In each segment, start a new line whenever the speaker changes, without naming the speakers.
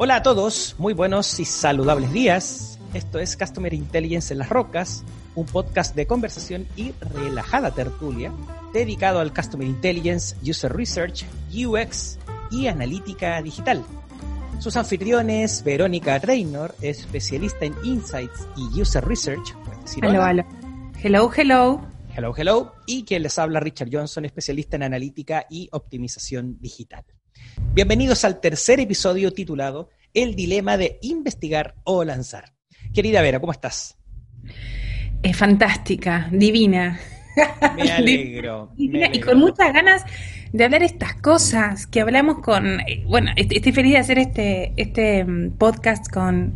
Hola a todos, muy buenos y saludables días. Esto es Customer Intelligence en las Rocas, un podcast de conversación y relajada tertulia dedicado al Customer Intelligence, User Research, UX y analítica digital. Sus anfitriones, Verónica Reynor, especialista en Insights y User Research.
Hello, hello. Hello, hello.
Hello, hello. Y quien les habla, Richard Johnson, especialista en analítica y optimización digital. Bienvenidos al tercer episodio titulado El dilema de investigar o lanzar. Querida Vera, ¿cómo estás?
Es fantástica, divina.
Me alegro.
Y con muchas ganas de hablar estas cosas que hablamos con. Eh, bueno, estoy feliz de hacer este, este mm, podcast con,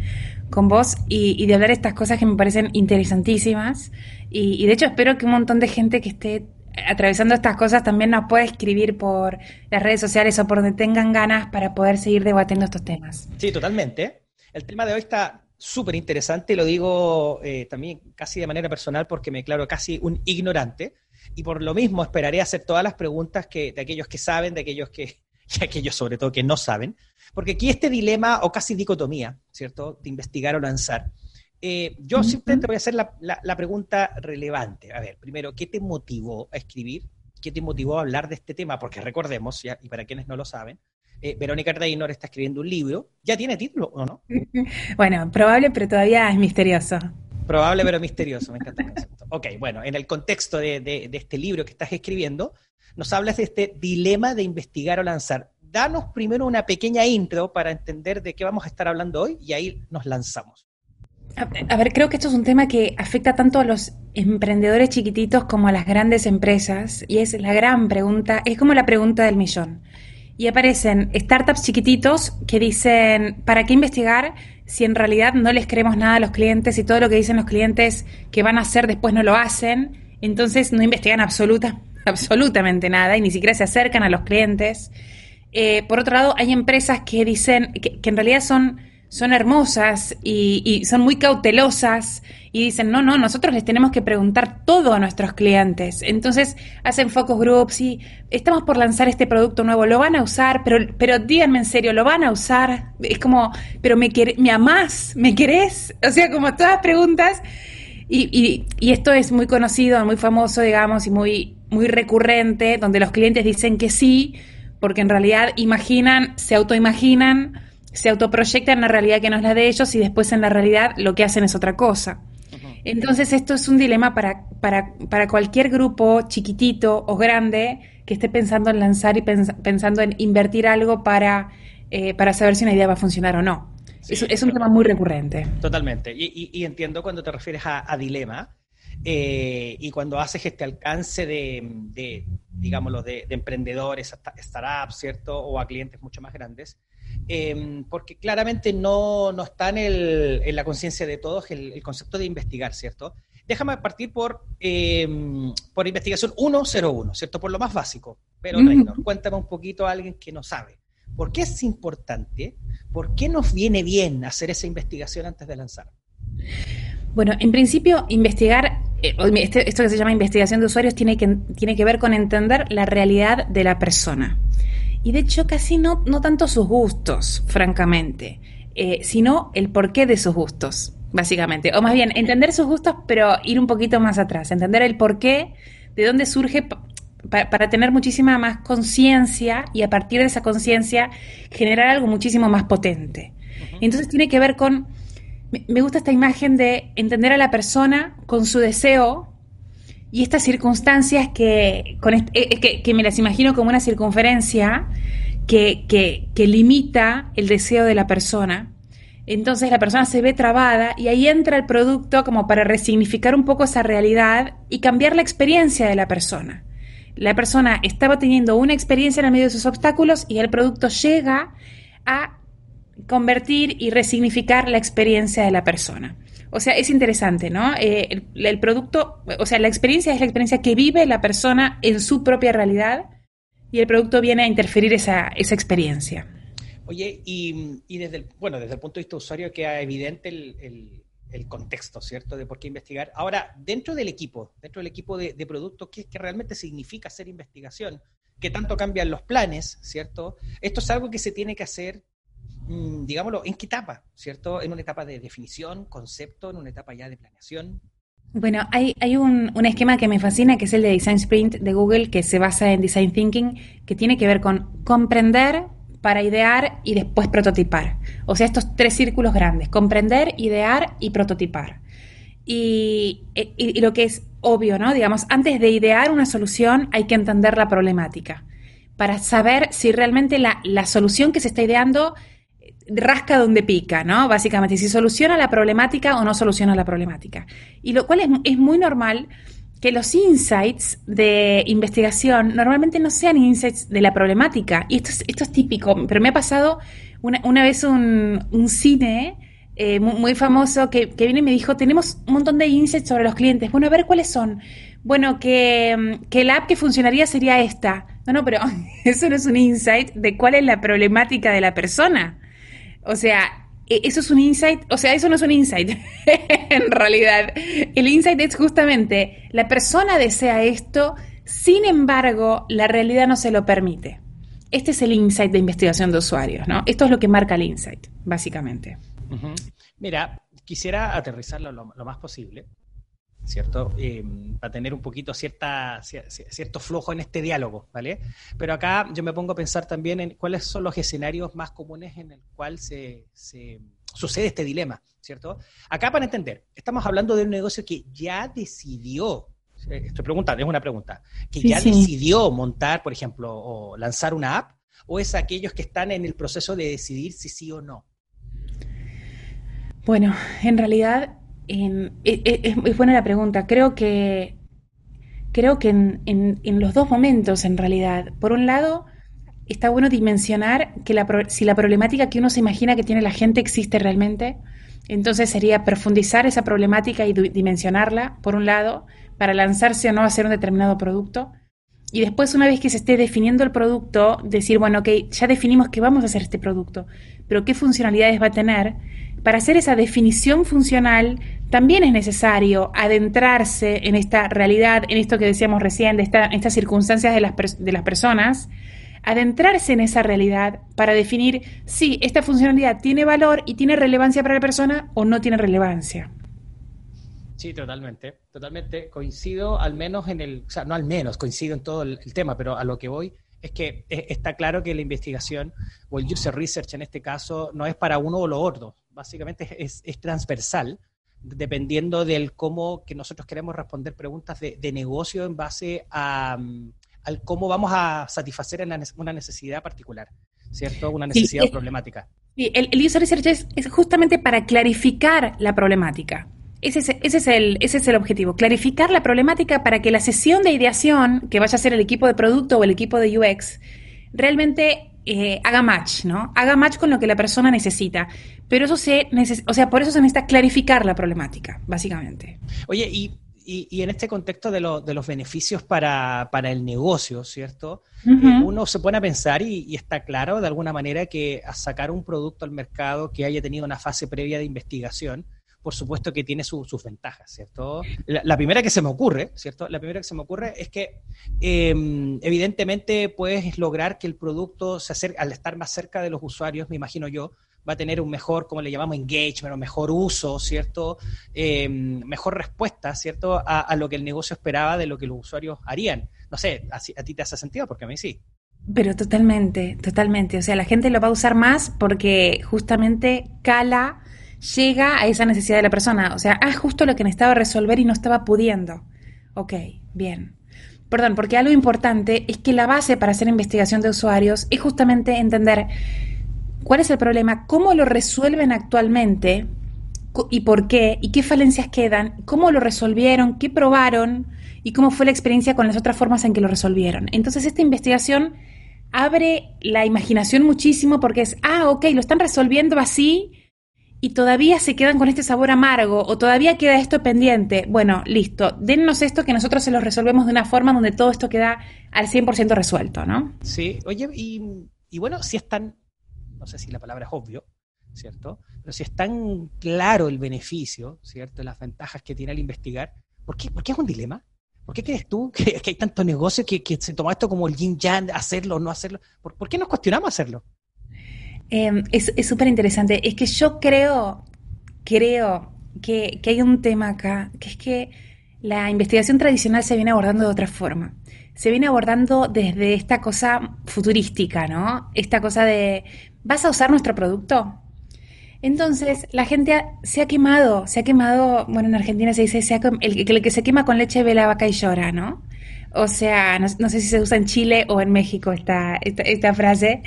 con vos y, de hablar estas cosas que me parecen interesantísimas. Y, y de hecho, espero que un montón de gente que esté atravesando estas cosas también nos puede escribir por las redes sociales o por donde tengan ganas para poder seguir debatiendo estos temas.
Sí, totalmente. El tema de hoy está súper interesante, lo digo eh, también casi de manera personal porque me declaro casi un ignorante y por lo mismo esperaré hacer todas las preguntas que, de aquellos que saben, de aquellos que, y aquellos sobre todo que no saben, porque aquí este dilema o casi dicotomía, ¿cierto?, de investigar o lanzar, eh, yo simplemente voy a hacer la, pregunta relevante. A ver, primero, ¿qué te motivó a escribir? ¿Qué te motivó a hablar de este tema? Porque recordemos, y para quienes no lo saben, eh, Verónica Reynor está escribiendo un libro. ¿Ya tiene título o no?
bueno, probable, pero todavía es misterioso.
Probable, pero misterioso, me encanta el concepto. Ok, bueno, en el contexto de, de este libro que estás escribiendo, nos hablas de este dilema de investigar o lanzar. Danos primero una pequeña intro para entender de qué vamos a estar hablando hoy y ahí nos lanzamos.
A ver, creo que esto es un tema que afecta tanto a los emprendedores chiquititos como a las grandes empresas y es la gran pregunta, es como la pregunta del millón. Y aparecen startups chiquititos que dicen, ¿para qué investigar si en realidad no les creemos nada a los clientes y todo lo que dicen los clientes que van a hacer después no lo hacen? Entonces no investigan absoluta, absolutamente nada y ni siquiera se acercan a los clientes. Eh, por otro lado, hay empresas que dicen que en realidad son son hermosas y, son muy cautelosas y dicen, no, no, nosotros les tenemos que preguntar todo a nuestros clientes. Entonces hacen focus groups y estamos por lanzar este producto nuevo, lo van a usar, pero, pero díganme en serio, ¿lo van a usar? Es como, pero me, me amás, ¿me querés? O sea, como todas preguntas. Y, y, esto es muy conocido, muy famoso, digamos, y muy, muy recurrente, donde los clientes dicen que sí, porque en realidad imaginan, se autoimaginan se autoproyectan en la realidad que no es la de ellos y después en la realidad lo que hacen es otra cosa. Entonces esto es un dilema para, para, para, cualquier grupo chiquitito o grande que esté pensando en lanzar y pensando en invertir algo para, eh, para saber si una idea va a funcionar o no. es, un tema muy recurrente.
Totalmente. Y, entiendo cuando te refieres a, dilema eh, y cuando haces este alcance de, de digámoslo, de, de emprendedores, startups, ¿cierto? O a clientes mucho más grandes Em, porque claramente no, no está en, el, en la conciencia de todos el, concepto de investigar, ¿cierto? Déjame partir por, eh, por investigación 101, ¿cierto? Por lo más básico. Pero, cuéntame un poquito a alguien que no sabe. ¿Por qué es importante? ¿Por qué nos viene bien hacer esa investigación antes de lanzar?
Bueno, en principio, investigar, eh, este, esto que se llama investigación de usuarios, tiene que, tiene que ver con entender la realidad de la persona y de hecho casi no, no tanto sus gustos, francamente, eh, sino el porqué de sus gustos, básicamente. O más bien, entender sus gustos, pero ir un poquito más atrás, entender el porqué, de dónde surge para tener muchísima más conciencia y a partir de esa conciencia generar algo muchísimo más potente. Entonces tiene que ver con, me gusta esta imagen de entender a la persona con su deseo y estas circunstancias que, con eh, que, me las imagino como una circunferencia que, que, limita el deseo de la persona. Entonces la persona se ve trabada y ahí entra el producto como para resignificar un poco esa realidad y cambiar la experiencia de la persona. La persona estaba teniendo una experiencia en el medio de sus obstáculos y el producto llega a convertir y resignificar la experiencia de la persona. O sea, es interesante, ¿no? Eh, el, producto, o sea, la experiencia es la experiencia que vive la persona en su propia realidad y el producto viene a interferir esa, esa experiencia.
Oye, y, desde el, bueno, desde el punto de vista usuario queda evidente el, el, contexto, ¿cierto? De por qué investigar. Ahora, dentro del equipo, dentro del equipo de, de producto, ¿qué, ¿qué, realmente significa hacer investigación? ¿Qué tanto cambian los planes, ¿cierto? Esto es algo que se tiene que hacer digámoslo, ¿en qué etapa? ¿Cierto? ¿En una etapa de definición, concepto, en una etapa ya de planeación?
Bueno, hay, hay un, un, esquema que me fascina, que es el de Design Sprint de Google, que se basa en Design Thinking, que tiene que ver con comprender para idear y después prototipar. O sea, estos tres círculos grandes, comprender, idear y prototipar. Y, y, y lo que es obvio, ¿no? Digamos, antes de idear una solución hay que entender la problemática para saber si realmente la, la solución que se está ideando rasca donde pica, ¿no? Básicamente, si soluciona la problemática o no soluciona la problemática. Y lo cual es, es, muy normal que los insights de investigación normalmente no sean insights de la problemática. Y esto es, esto es típico, pero me ha pasado una, una vez un, un cine eh, muy, famoso que, que viene y me dijo, tenemos un montón de insights sobre los clientes. Bueno, a ver cuáles son. Bueno, que, que la app que funcionaría sería esta. No, no, pero eso no es un insight de cuál es la problemática de la persona. O sea, eso es un insight, o sea, eso no es un insight en realidad. El insight es justamente, la persona desea esto, sin embargo, la realidad no se lo permite. Este es el insight de investigación de usuarios, ¿no? Esto es lo que marca el insight, básicamente.
Mira, quisiera aterrizarlo lo, lo más posible. ¿Cierto? Eh, para tener un poquito cierta, cierto flujo en este diálogo, ¿vale? Pero acá yo me pongo a pensar también en cuáles son los escenarios más comunes en el cual se, se sucede este dilema, ¿cierto? Acá para entender, estamos hablando de un negocio que ya decidió, estoy preguntando, es una pregunta, que sí, ya sí. decidió montar, por ejemplo, o lanzar una app, o es aquellos que están en el proceso de decidir si sí o no.
Bueno, en realidad en, es, buena la pregunta. Creo que, creo que en, los dos momentos, en realidad, por un lado, está bueno dimensionar que la, si la problemática que uno se imagina que tiene la gente existe realmente. Entonces sería profundizar esa problemática y dimensionarla, por un lado, para lanzarse o no a hacer un determinado producto. Y después, una vez que se esté definiendo el producto, decir, bueno, ok, ya definimos que vamos a hacer este producto, pero qué funcionalidades va a tener para hacer esa definición funcional también es necesario adentrarse en esta realidad, en esto que decíamos recién, de esta, estas circunstancias de las, de las personas, adentrarse en esa realidad para definir si esta funcionalidad tiene valor y tiene relevancia para la persona o no tiene relevancia.
Sí, totalmente, totalmente. Coincido al menos en el, o sea, no al menos, coincido en todo el, tema, pero a lo que voy es que está claro que la investigación o el user research en este caso no es para uno o lo otro, básicamente es, es transversal, dependiendo del cómo que nosotros queremos responder preguntas de, de negocio en base a, um, al cómo vamos a satisfacer una necesidad particular, ¿cierto? Una necesidad
sí,
problemática.
Sí, el, el user research es, es, justamente para clarificar la problemática. Ese es, ese, es el, ese es el objetivo, clarificar la problemática para que la sesión de ideación que vaya a ser el equipo de producto o el equipo de UX realmente eh, haga match, ¿no? Haga match con lo que la persona necesita. Pero eso se neces o sea, por eso se necesita clarificar la problemática, básicamente.
Oye, y, y, y en este contexto de, lo, de los beneficios para, para, el negocio, ¿cierto? Uh -huh. eh, uno se pone a pensar y, y, está claro de alguna manera que a sacar un producto al mercado que haya tenido una fase previa de investigación, por supuesto que tiene su, sus ventajas, ¿cierto? La, primera que se me ocurre, ¿cierto? La primera que se me ocurre es que eh, evidentemente puedes lograr que el producto se acerque, al estar más cerca de los usuarios, me imagino yo, va a tener un mejor, como le llamamos, engagement, mejor uso, ¿cierto? Eh, mejor respuesta, ¿cierto? A, lo que el negocio esperaba de lo que los usuarios harían. No sé, a ti te hace sentido, porque a mí sí.
Pero totalmente, totalmente. O sea, la gente lo va a usar más porque justamente cala llega a esa necesidad de la persona. O sea, ah, justo lo que necesitaba resolver y no estaba pudiendo. Ok, bien. Perdón, porque algo importante es que la base para hacer investigación de usuarios es justamente entender cuál es el problema, cómo lo resuelven actualmente y por qué, y qué falencias quedan, cómo lo resolvieron, qué probaron y cómo fue la experiencia con las otras formas en que lo resolvieron. Entonces, esta investigación abre la imaginación muchísimo porque es, ah, ok, lo están resolviendo así y todavía se quedan con este sabor amargo o todavía queda esto pendiente, bueno, listo, dennos esto que nosotros se lo resolvemos de una forma donde todo esto queda al 100% resuelto, ¿no?
Sí, oye, y, bueno, si es tan, no sé si la palabra es obvio, ¿cierto? Pero si es tan claro el beneficio, ¿cierto? Las ventajas que tiene al investigar, ¿por qué, ¿por qué es un dilema? ¿Por qué crees tú que, hay tanto negocio que, que, se toma esto como el yin yang, hacerlo o no hacerlo? ¿Por, ¿Por qué nos cuestionamos hacerlo?
Em, es súper interesante. Es que yo creo, creo que, que hay un tema acá, que es que la investigación tradicional se viene abordando de otra forma. Se viene abordando desde esta cosa futurística, ¿no? Esta cosa de, ¿vas a usar nuestro producto? Entonces, la gente se ha quemado, se ha quemado, bueno, en Argentina se dice, el, el, que se quema con leche ve la vaca y llora, ¿no? O sea, no, sé si se usa en Chile o en México esta, esta, frase,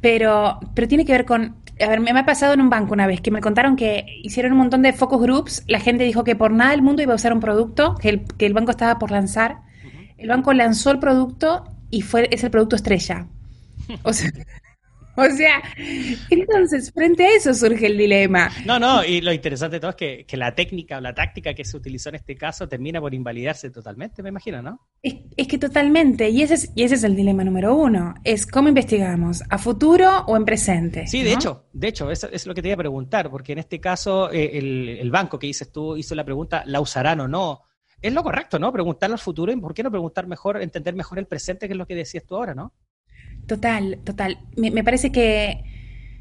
pero, pero tiene que ver con... A ver, me, ha pasado en un banco una vez que me contaron que hicieron un montón de focus groups, la gente dijo que por nada del mundo iba a usar un producto, que el, que el banco estaba por lanzar. El banco lanzó el producto y fue, es el producto estrella. O sea, O sea, entonces, frente a eso surge el dilema.
No, no, y lo interesante de todo es que, la técnica o la táctica que se utilizó en este caso termina por invalidarse totalmente, me imagino, ¿no?
Es, que totalmente, y ese, es, y ese es el dilema número uno, es cómo investigamos, a futuro o en presente.
Sí, de hecho, de hecho, eso es lo que te iba a preguntar, porque en este caso eh, el, el banco que dices tú hizo la pregunta, ¿la usarán o no? Es lo correcto, ¿no? Preguntarlo al futuro y por qué no preguntar mejor, entender mejor el presente, que es lo que decías tú ahora, ¿no?
Total, total. Me, parece que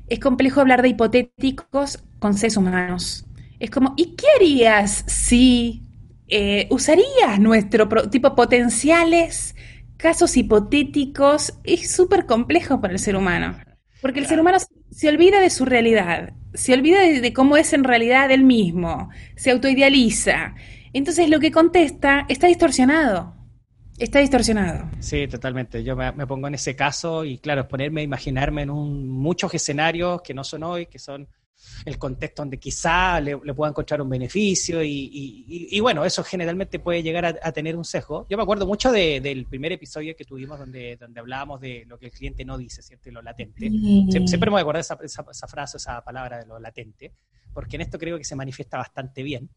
es complejo hablar de hipotéticos con seres humanos. Es como, ¿y qué harías si eh, usarías nuestro tipo potenciales, casos hipotéticos? Es súper complejo para el ser humano. Porque el ser humano se olvida de su realidad, se olvida de, cómo es en realidad él mismo, se autoidealiza. Entonces lo que contesta está distorsionado. Está distorsionado.
Sí, totalmente. Yo me, pongo en ese caso y claro, ponerme a imaginarme en un, muchos escenarios que no son hoy, que son el contexto donde quizá le, pueda encontrar un beneficio y, bueno, eso generalmente puede llegar a, tener un sesgo. Yo me acuerdo mucho del primer episodio que tuvimos donde, donde hablábamos de lo que el cliente no dice, ¿cierto? Y lo latente. Siempre, me acuerdo esa, esa, esa, frase, esa palabra de lo latente, porque en esto creo que se manifiesta bastante bien.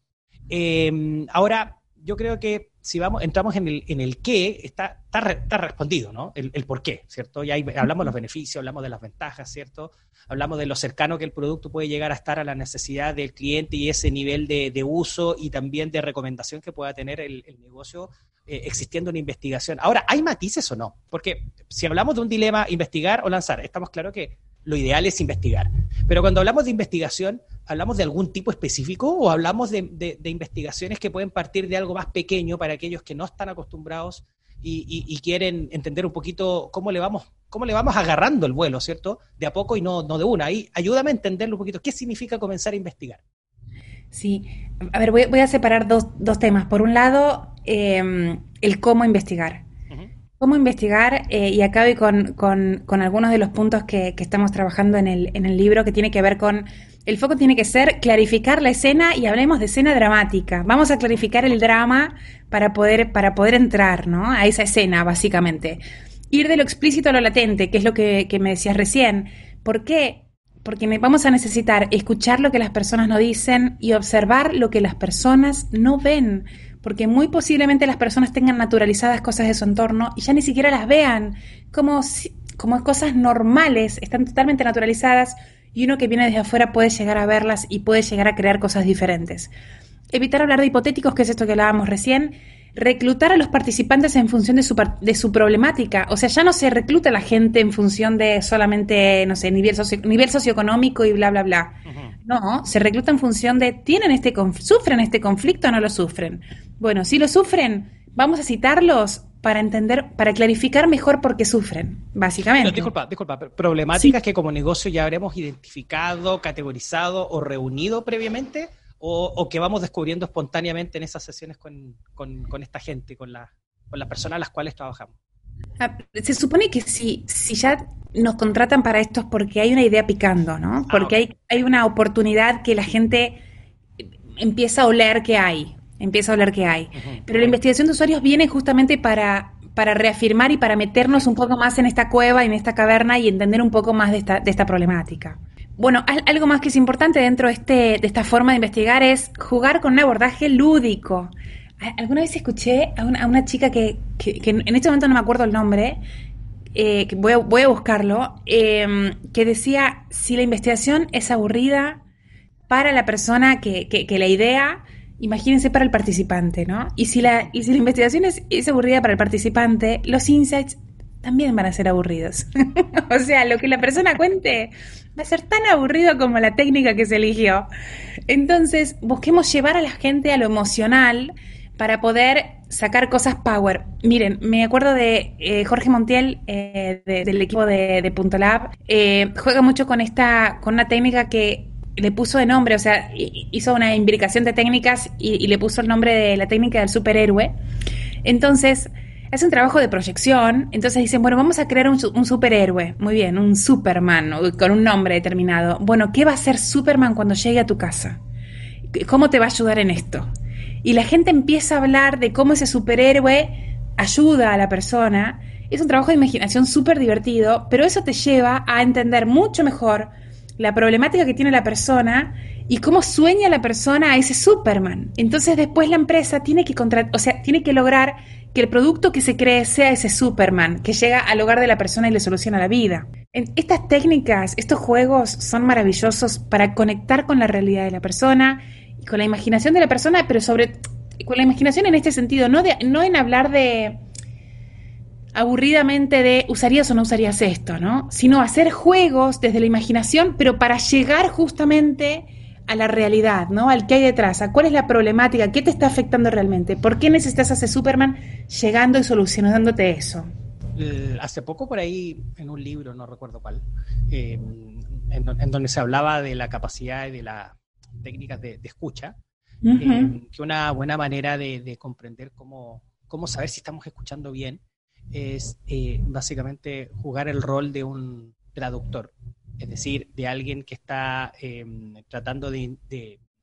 Eh, ahora, yo creo que si vamos, entramos en el, en el qué, está, está, respondido, ¿no? El, por qué, ¿cierto? Y ahí hablamos de los beneficios, hablamos de las ventajas, ¿cierto? Hablamos de lo cercano que el producto puede llegar a estar a la necesidad del cliente y ese nivel de, uso y también de recomendación que pueda tener el, negocio eh, existiendo una investigación. Ahora, ¿hay matices o no? Porque si hablamos de un dilema, investigar o lanzar, estamos claros que lo ideal es investigar. Pero cuando hablamos de investigación, ¿hablamos de algún tipo específico o hablamos de, investigaciones que pueden partir de algo más pequeño para aquellos que no están acostumbrados y, quieren entender un poquito cómo le vamos cómo le vamos agarrando el vuelo, ¿cierto? De a poco y no, no de una. Ahí ayúdame a entenderlo un poquito. ¿Qué significa comenzar a investigar?
Sí, a ver, voy, a separar dos, temas. Por un lado, em, el cómo investigar cómo investigar, eh, y acá con, con, algunos de los puntos que, estamos trabajando en el, en el libro, que tiene que ver con, el foco tiene que ser clarificar la escena y hablemos de escena dramática. Vamos a clarificar el drama para poder, para poder entrar ¿no? a esa escena, básicamente. Ir de lo explícito a lo latente, que es lo que, me decías recién. ¿Por qué? Porque vamos a necesitar escuchar lo que las personas no dicen y observar lo que las personas no ven porque muy posiblemente las personas tengan naturalizadas cosas de su entorno y ya ni siquiera las vean como, como cosas normales, están totalmente naturalizadas y uno que viene desde afuera puede llegar a verlas y puede llegar a crear cosas diferentes. Evitar hablar de hipotéticos, que es esto que hablábamos recién, reclutar a los participantes en función de su, de su problemática. O sea, ya no se recluta a la gente en función de solamente, no sé, nivel, nivel socioeconómico y bla, bla, bla. No, se recluta en función de, ¿tienen este ¿sufren este conflicto o no lo sufren? Bueno, si lo sufren, vamos a citarlos para entender, para clarificar mejor por qué sufren, básicamente.
disculpa, disculpa, problemáticas que como negocio ya habremos identificado, categorizado o reunido previamente o, que vamos descubriendo espontáneamente en esas sesiones con, esta gente, con, la, con las personas a las cuales trabajamos.
Ah, se supone que si, si ya nos contratan para esto es porque hay una idea picando, ¿no? Ah, porque hay, hay una oportunidad que la gente empieza a oler que hay, empieza a oler que hay. Pero la investigación de usuarios viene justamente para, para reafirmar y para meternos un poco más en esta cueva, en esta caverna y entender un poco más de esta, de esta problemática. Bueno, algo más que es importante dentro de, este, de esta forma de investigar es jugar con un abordaje lúdico. Alguna vez escuché a una, chica que, en este momento no me acuerdo el nombre, eh, que voy, a, voy a buscarlo, em, que decía, si la investigación es aburrida para la persona que, que, la idea, imagínense para el participante, ¿no? Y si la, investigación es, es aburrida para el participante, los insights también van a ser aburridos. o sea, lo que la persona cuente va a ser tan aburrido como la técnica que se eligió. Entonces, busquemos llevar a la gente a lo emocional para poder sacar cosas power. Miren, me acuerdo de eh, Jorge Montiel eh, del equipo de, de Punto Lab. Eh, juega mucho con esta, con una técnica que le puso de nombre, o sea, hizo una imbricación de técnicas y, le puso el nombre de la técnica del superhéroe. Entonces, es un trabajo de proyección. Entonces dicen, bueno, vamos a crear un, un, superhéroe. Muy bien, un Superman con un nombre determinado. Bueno, ¿qué va a hacer Superman cuando llegue a tu casa? ¿Cómo te va a ayudar en esto? Y la gente empieza a hablar de cómo ese superhéroe ayuda a la persona. Es un trabajo de imaginación súper divertido, pero eso te lleva a entender mucho mejor la problemática que tiene la persona y cómo sueña la persona a ese Superman. Entonces después la empresa tiene que o sea, tiene que lograr que el producto que se cree sea ese Superman, que llega al hogar de la persona y le soluciona la vida. estas técnicas, estos juegos son maravillosos para conectar con la realidad de la persona y con la imaginación de la persona, pero sobre con la imaginación en este sentido, no, de, no en hablar de aburridamente de usarías o no usarías esto, ¿no? Sino hacer juegos desde la imaginación, pero para llegar justamente a la realidad, ¿no? Al que hay detrás, a cuál es la problemática, qué te está afectando realmente, por qué necesitas a ese Superman llegando y solucionándote eso.
Hace poco por ahí, en un libro, no recuerdo cuál, eh, en, donde se hablaba de la capacidad y de las técnicas de, escucha, eh, que una buena manera de, comprender cómo, cómo saber si estamos escuchando bien es eh, básicamente jugar el rol de un traductor, es decir, de alguien que está em, tratando de,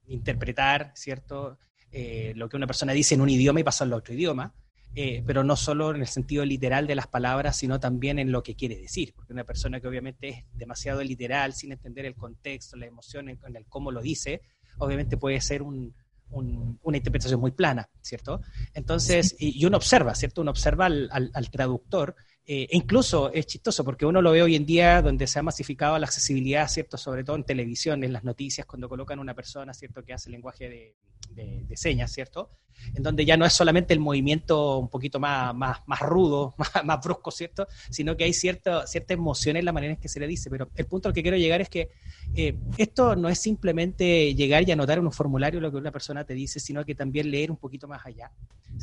interpretar, ¿cierto? Eh, lo que una persona dice en un idioma y pasarlo a otro idioma, eh, pero no solo en el sentido literal de las palabras, sino también en lo que quiere decir, porque una persona que obviamente es demasiado literal, sin entender el contexto, la emoción, en el cómo lo dice, obviamente puede ser un, una interpretación muy plana, ¿cierto? Entonces, y, uno observa, ¿cierto? Uno observa al, al, traductor, eh, e incluso es chistoso porque uno lo ve hoy en día donde se ha masificado la accesibilidad, ¿cierto? Sobre todo en televisión, en las noticias, cuando colocan una persona, ¿cierto? Que hace lenguaje de, de, señas, ¿cierto? En donde ya no es solamente el movimiento un poquito más, más, más rudo, más, brusco, ¿cierto? Sino que hay cierta, cierta emoción en la manera en que se le dice. Pero el punto al que quiero llegar es que eh, esto no es simplemente llegar y anotar en un formulario lo que una persona te dice, sino que también leer un poquito más allá.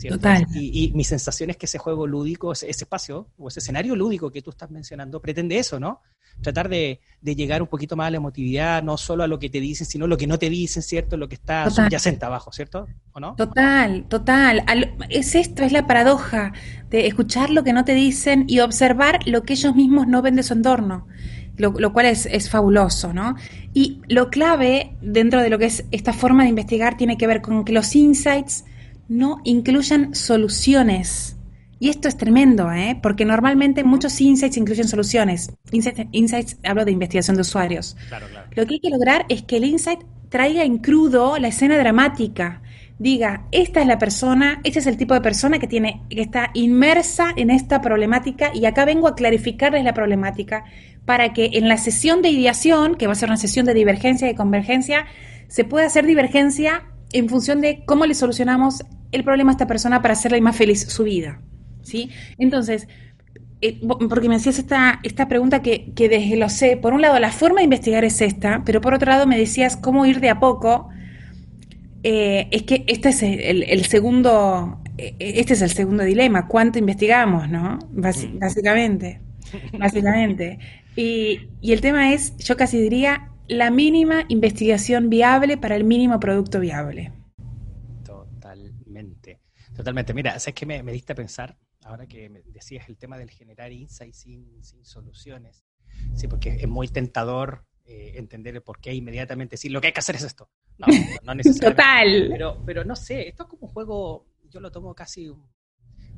Total. Y, mi sensación es que ese juego lúdico, ese, espacio o ese escenario lúdico que tú estás mencionando, pretende eso, ¿no? Tratar de, llegar un poquito más a la emotividad, no solo a lo que te dicen, sino lo que no te dicen, ¿cierto? Lo que está subyacente abajo, ¿cierto? ¿O no?
Total, total. es esto, es la paradoja de escuchar lo que no te dicen y observar lo que ellos mismos no ven de su entorno. Lo, lo, cual es, es, fabuloso, ¿no? Y lo clave dentro de lo que es esta forma de investigar tiene que ver con que los insights no incluyan soluciones. Y esto es tremendo, ¿eh? porque normalmente muchos insights incluyen soluciones. Insights, hablo de investigación de usuarios. Lo que hay que lograr es que el insight traiga en crudo la escena dramática. Diga, esta es la persona, este es el tipo de persona que tiene, que está inmersa en esta problemática y acá vengo a clarificarles la problemática para que en la sesión de ideación, que va a ser una sesión de divergencia y convergencia, se pueda hacer divergencia en función de cómo le solucionamos el problema a esta persona para hacerle más feliz su vida. ¿Sí? Entonces, eh, porque me hacías esta, esta pregunta que, que, desde lo sé, por un lado la forma de investigar es esta, pero por otro lado me decías cómo ir de a poco. Eh, es que este es el, segundo, eh, este es el segundo dilema, cuánto investigamos, ¿no? Mm. básicamente, básicamente. Y, y el tema es, yo casi diría, la mínima investigación viable para el mínimo producto viable.
Totalmente. Mira, ¿sabes qué me, diste a pensar? Ahora que decías el tema del generar insights sin, sin soluciones. Sí, porque es muy tentador eh, entender el por qué inmediatamente decir lo que hay que hacer es esto. No, no necesariamente.
Total.
Pero, pero no sé, esto es como un juego, yo lo tomo casi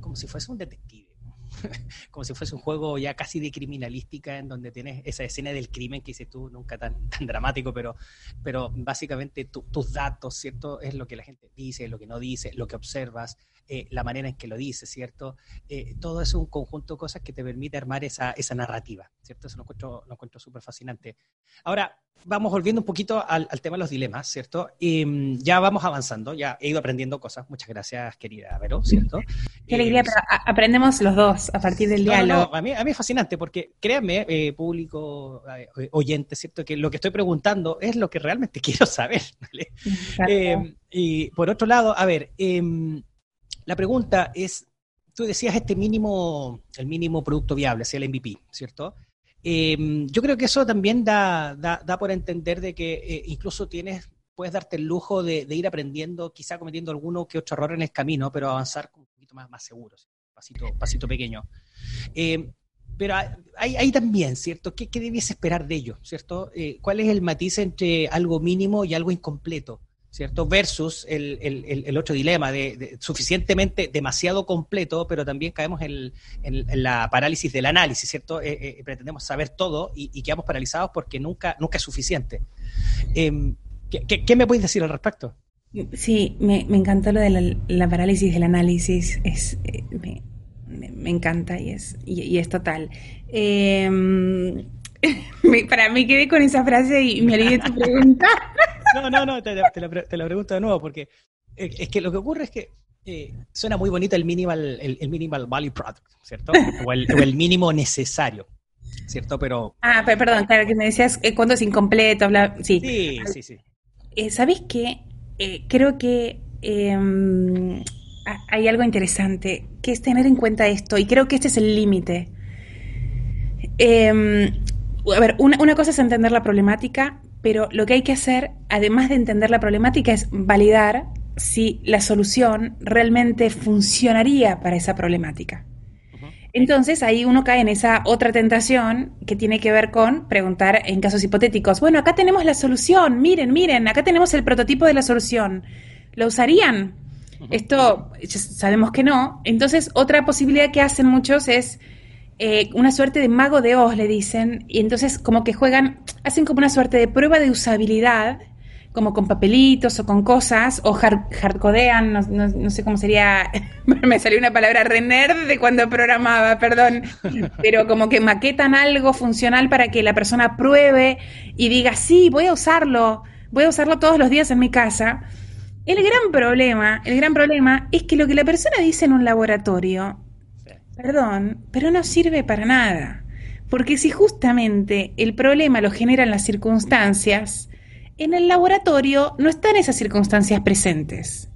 como si fuese un detective. como si fuese un juego ya casi de criminalística en donde tienes esa escena del crimen que dices tú, nunca tan, tan dramático, pero, pero básicamente tus datos, ¿cierto? Es lo que la gente dice, lo que no dice, lo que observas, eh, la manera en que lo dice, ¿cierto? Eh, todo es un conjunto de cosas que te permite armar esa, esa narrativa, ¿cierto? Eso lo encuentro, lo encuentro súper fascinante. Ahora, vamos volviendo un poquito al, tema de los dilemas, ¿cierto? Mm, ya vamos avanzando, ya he ido aprendiendo cosas. Muchas gracias, querida Vero, ¿cierto?
Qué alegría, eh, pero aprendemos los dos. A partir del diálogo.
a, mí, a mí es fascinante porque créanme, eh, público eh, oyente, ¿cierto? Que lo que estoy preguntando es lo que realmente quiero saber. Eh, y por otro lado, a ver, em, la pregunta es, tú decías este mínimo, el mínimo producto viable, sea el MVP, ¿cierto? Em, yo creo que eso también da, da, da por entender de que incluso tienes puedes darte el lujo de, ir aprendiendo, quizá cometiendo alguno que otro error en el camino, pero avanzar un poquito más, más seguro, pasito, pequeño. Eh, pero hay, también, ¿cierto? ¿Qué, ¿Qué, debiese esperar de ello, ¿cierto? Eh, ¿Cuál es el matiz entre algo mínimo y algo incompleto? ¿cierto? Versus el, otro dilema de, suficientemente demasiado completo, pero también caemos en, la parálisis del análisis, ¿cierto? Eh, pretendemos saber todo y, quedamos paralizados porque nunca, nunca es suficiente. Em, ¿Qué, me puedes decir al respecto?
Sí, me, encantó lo de la, parálisis del análisis. Es, me, encanta y es, y, es total. Em, para mí quedé con esa frase y me olvidé tu pregunta.
no, no, no, te, la, pregunto de nuevo porque eh, es que lo que ocurre es que eh, suena muy bonito el minimal, el, minimal value product, ¿cierto? O el, o el mínimo necesario. ¿cierto? Pero...
Ah, perdón, claro, que me decías cuando es incompleto, sí.
Sí, sí, sí.
Eh, ¿Sabes qué? Eh, creo que em, hay algo interesante, que es tener en cuenta esto, y creo que este es el límite. Em, a ver, una, cosa es entender la problemática, pero lo que hay que hacer, además de entender la problemática, es validar si la solución realmente funcionaría para esa problemática. Entonces ahí uno cae en esa otra tentación que tiene que ver con preguntar en casos hipotéticos, bueno, acá tenemos la solución, miren, miren, acá tenemos el prototipo de la solución, ¿lo usarían? Esto sabemos que no. Entonces otra posibilidad que hacen muchos es eh, una suerte de mago de Oz, le dicen, y entonces como que juegan, hacen como una suerte de prueba de usabilidad como con papelitos o con cosas, o hardcodean, no, no, sé cómo sería, me salió una palabra re de cuando programaba, perdón, pero como que maquetan algo funcional para que la persona pruebe y diga, sí, voy a usarlo, voy a usarlo todos los días en mi casa. El gran problema, el gran problema es que lo que la persona dice en un laboratorio, perdón, pero no sirve para nada. Porque si justamente el problema lo generan las circunstancias, en el laboratorio no están esas circunstancias presentes.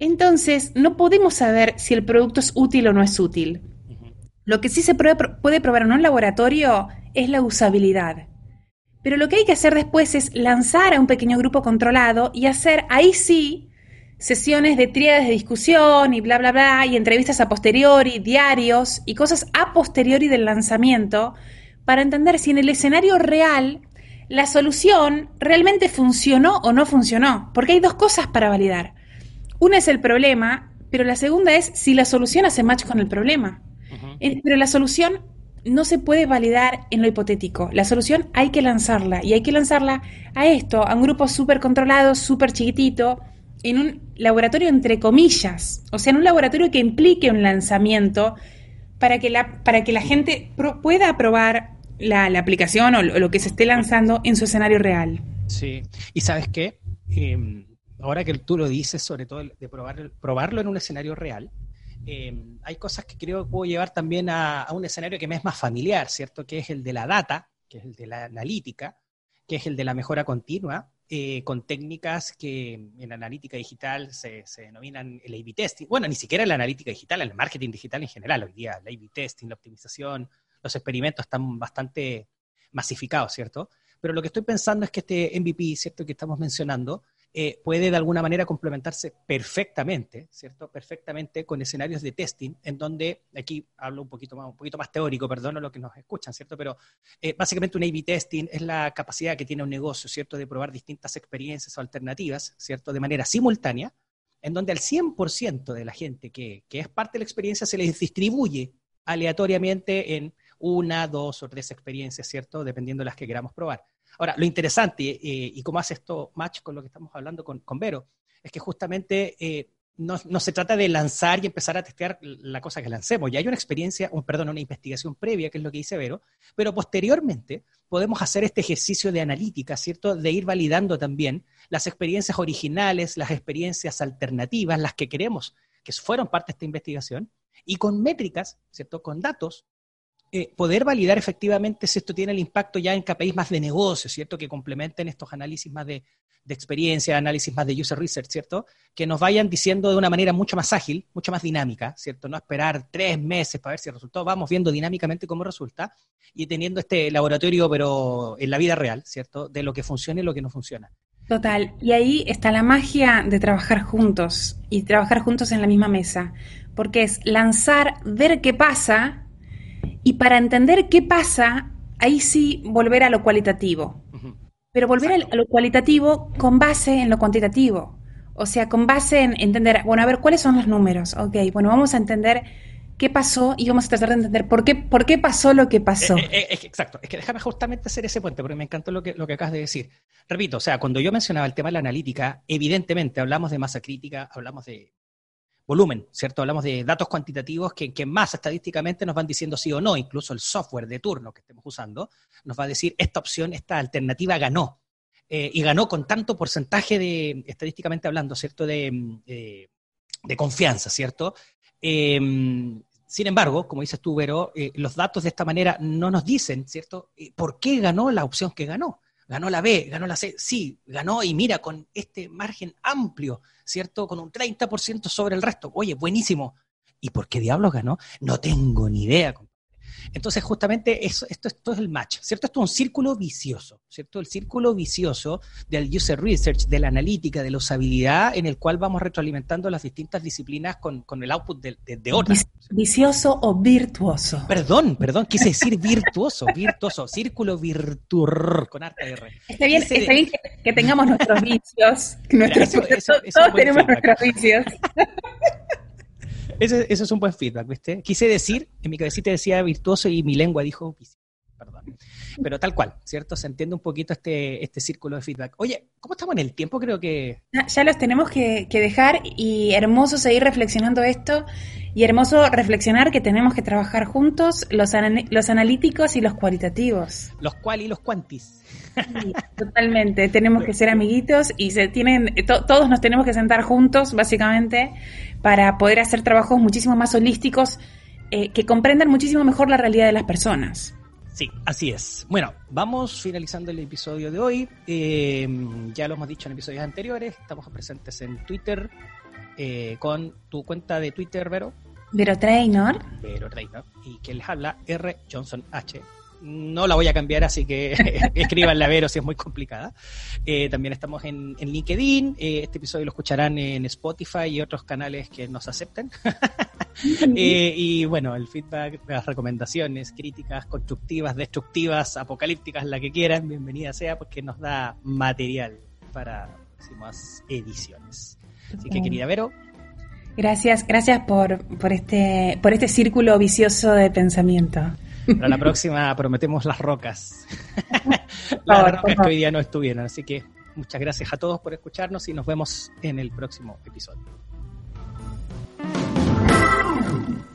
Entonces, no podemos saber si el producto es útil o no es útil. Lo que sí se puede, probar en un laboratorio es la usabilidad. Pero lo que hay que hacer después es lanzar a un pequeño grupo controlado y hacer ahí sí sesiones de tríades de discusión y bla, bla, bla, y entrevistas a posteriori, diarios y cosas a posteriori del lanzamiento para entender si en el escenario real la solución realmente funcionó o no funcionó, porque hay dos cosas para validar. Una es el problema, pero la segunda es si la solución hace match con el problema. Eh, pero la solución no se puede validar en lo hipotético. La solución hay que lanzarla y hay que lanzarla a esto, a un grupo súper controlado, súper chiquitito, en un laboratorio entre comillas, o sea, en un laboratorio que implique un lanzamiento para que la, para que la gente pueda probar la, aplicación o lo, que se esté lanzando en su escenario real.
Sí, y sabes qué, em, ahora que tú lo dices, sobre todo de probar, probarlo en un escenario real, em, hay cosas que creo que puedo llevar también a, un escenario que me es más familiar, ¿cierto? Que es el de la data, que es el de la analítica, que es el de la mejora continua, eh, con técnicas que en analítica digital se, se denominan el A-B testing. Bueno, ni siquiera la analítica digital, el marketing digital en general, hoy día, el A-B testing, la optimización, los experimentos están bastante masificados, ¿cierto? Pero lo que estoy pensando es que este MVP, ¿cierto?, que estamos mencionando, eh, puede de alguna manera complementarse perfectamente, ¿cierto? Perfectamente con escenarios de testing, en donde, aquí hablo un poquito más, teórico, perdón a los que nos escuchan, ¿cierto? Pero eh, básicamente un A-B testing es la capacidad que tiene un negocio, ¿cierto? De probar distintas experiencias o alternativas, ¿cierto? De manera simultánea, en donde al 100% de la gente que, que es parte de la experiencia se les distribuye aleatoriamente en una, dos o tres experiencias, ¿cierto? Dependiendo de las que queramos probar. Ahora, lo interesante, eh, y cómo hace esto match con lo que estamos hablando con, Vero, es que justamente eh, no, se trata de lanzar y empezar a testear la cosa que lancemos. Ya hay una experiencia, un, perdón, una investigación previa, que es lo que dice Vero, pero posteriormente podemos hacer este ejercicio de analítica, ¿cierto? De ir validando también las experiencias originales, las experiencias alternativas, las que queremos que fueron parte de esta investigación, y con métricas, ¿cierto? Con datos, eh, poder validar efectivamente si esto tiene el impacto ya en KPIs más de negocio, ¿cierto? Que complementen estos análisis más de, de experiencia, análisis más de user research, ¿cierto? Que nos vayan diciendo de una manera mucho más ágil, mucho más dinámica, ¿cierto? No esperar tres meses para ver si el resultado, vamos viendo dinámicamente cómo resulta y teniendo este laboratorio, pero en la vida real, ¿cierto? De lo que funciona y lo que no funciona.
Total, y ahí está la magia de trabajar juntos y trabajar juntos en la misma mesa, porque es lanzar, ver qué pasa y para entender qué pasa, ahí sí volver a lo cualitativo. Pero volver a lo cualitativo con base en lo cuantitativo. O sea, con base en entender, bueno, a ver, ¿cuáles son los números? Ok, bueno, vamos a entender qué pasó y vamos a tratar de entender por qué, por qué pasó lo que pasó.
Eh, eh, eh, exacto, es que déjame justamente hacer ese puente, porque me encantó lo que, lo que acabas de decir. Repito, o sea, cuando yo mencionaba el tema de la analítica, evidentemente hablamos de masa crítica, hablamos de volumen, ¿cierto? Hablamos de datos cuantitativos que, que, más estadísticamente nos van diciendo sí o no, incluso el software de turno que estemos usando nos va a decir esta opción, esta alternativa ganó. Eh, y ganó con tanto porcentaje de, estadísticamente hablando, ¿cierto? De, de, de confianza, ¿cierto? Eh, sin embargo, como dices tú, Vero, eh, los datos de esta manera no nos dicen, ¿cierto? Eh, ¿Por qué ganó la opción que ganó? Ganó la B, ganó la C, sí, ganó y mira, con este margen amplio, ¿cierto? Con un 30% sobre el resto. Oye, buenísimo. ¿Y por qué diablos ganó? No tengo ni idea, entonces, justamente eso, esto, esto es el match, ¿cierto? Esto es un círculo vicioso, ¿cierto? El círculo vicioso del user research, de la analítica, de la usabilidad, en el cual vamos retroalimentando las distintas disciplinas con, con el output de, de, de, otras.
Vicioso o virtuoso.
Perdón, perdón, quise decir virtuoso, virtuoso, círculo virtuor, con harta R.
Está bien, está bien que, que, tengamos nuestros vicios, nuestros, eso, eso, eso todos tenemos feedback. nuestros vicios.
Ese, ese, es un buen feedback, ¿viste? Quise decir, en mi cabecita decía virtuoso y mi lengua dijo perdón. Pero tal cual, ¿cierto? Se entiende un poquito este, este círculo de feedback. Oye, ¿cómo estamos en el tiempo? Creo que...
Ya los tenemos que, que dejar y hermoso seguir reflexionando esto y hermoso reflexionar que tenemos que trabajar juntos los, los analíticos y los cualitativos.
Los cual y los cuantis.
Sí, totalmente, tenemos que ser amiguitos y se tienen, to todos nos tenemos que sentar juntos, básicamente, para poder hacer trabajos muchísimo más holísticos eh, que comprendan muchísimo mejor la realidad de las personas.
Sí, así es. Bueno, vamos finalizando el episodio de hoy. Eh, ya lo hemos dicho en episodios anteriores, estamos presentes en Twitter eh, con tu cuenta de Twitter, Vero.
Vero Trainor.
Vero Trainor. Y que les habla R. Johnson H no la voy a cambiar, así que escriban a Vero si es muy complicada. Eh, también estamos en, en LinkedIn. Eh, este episodio lo escucharán en Spotify y otros canales que nos acepten. eh, y bueno, el feedback, las recomendaciones, críticas constructivas, destructivas, apocalípticas, la que quieran, bienvenida sea, porque nos da material para próximas ediciones. Así que, querida Vero,
Gracias, gracias por, por, este, por este círculo vicioso de pensamiento.
Para la próxima prometemos las rocas. las favor, rocas que hoy día no estuvieron. Así que muchas gracias a todos por escucharnos y nos vemos en el próximo episodio.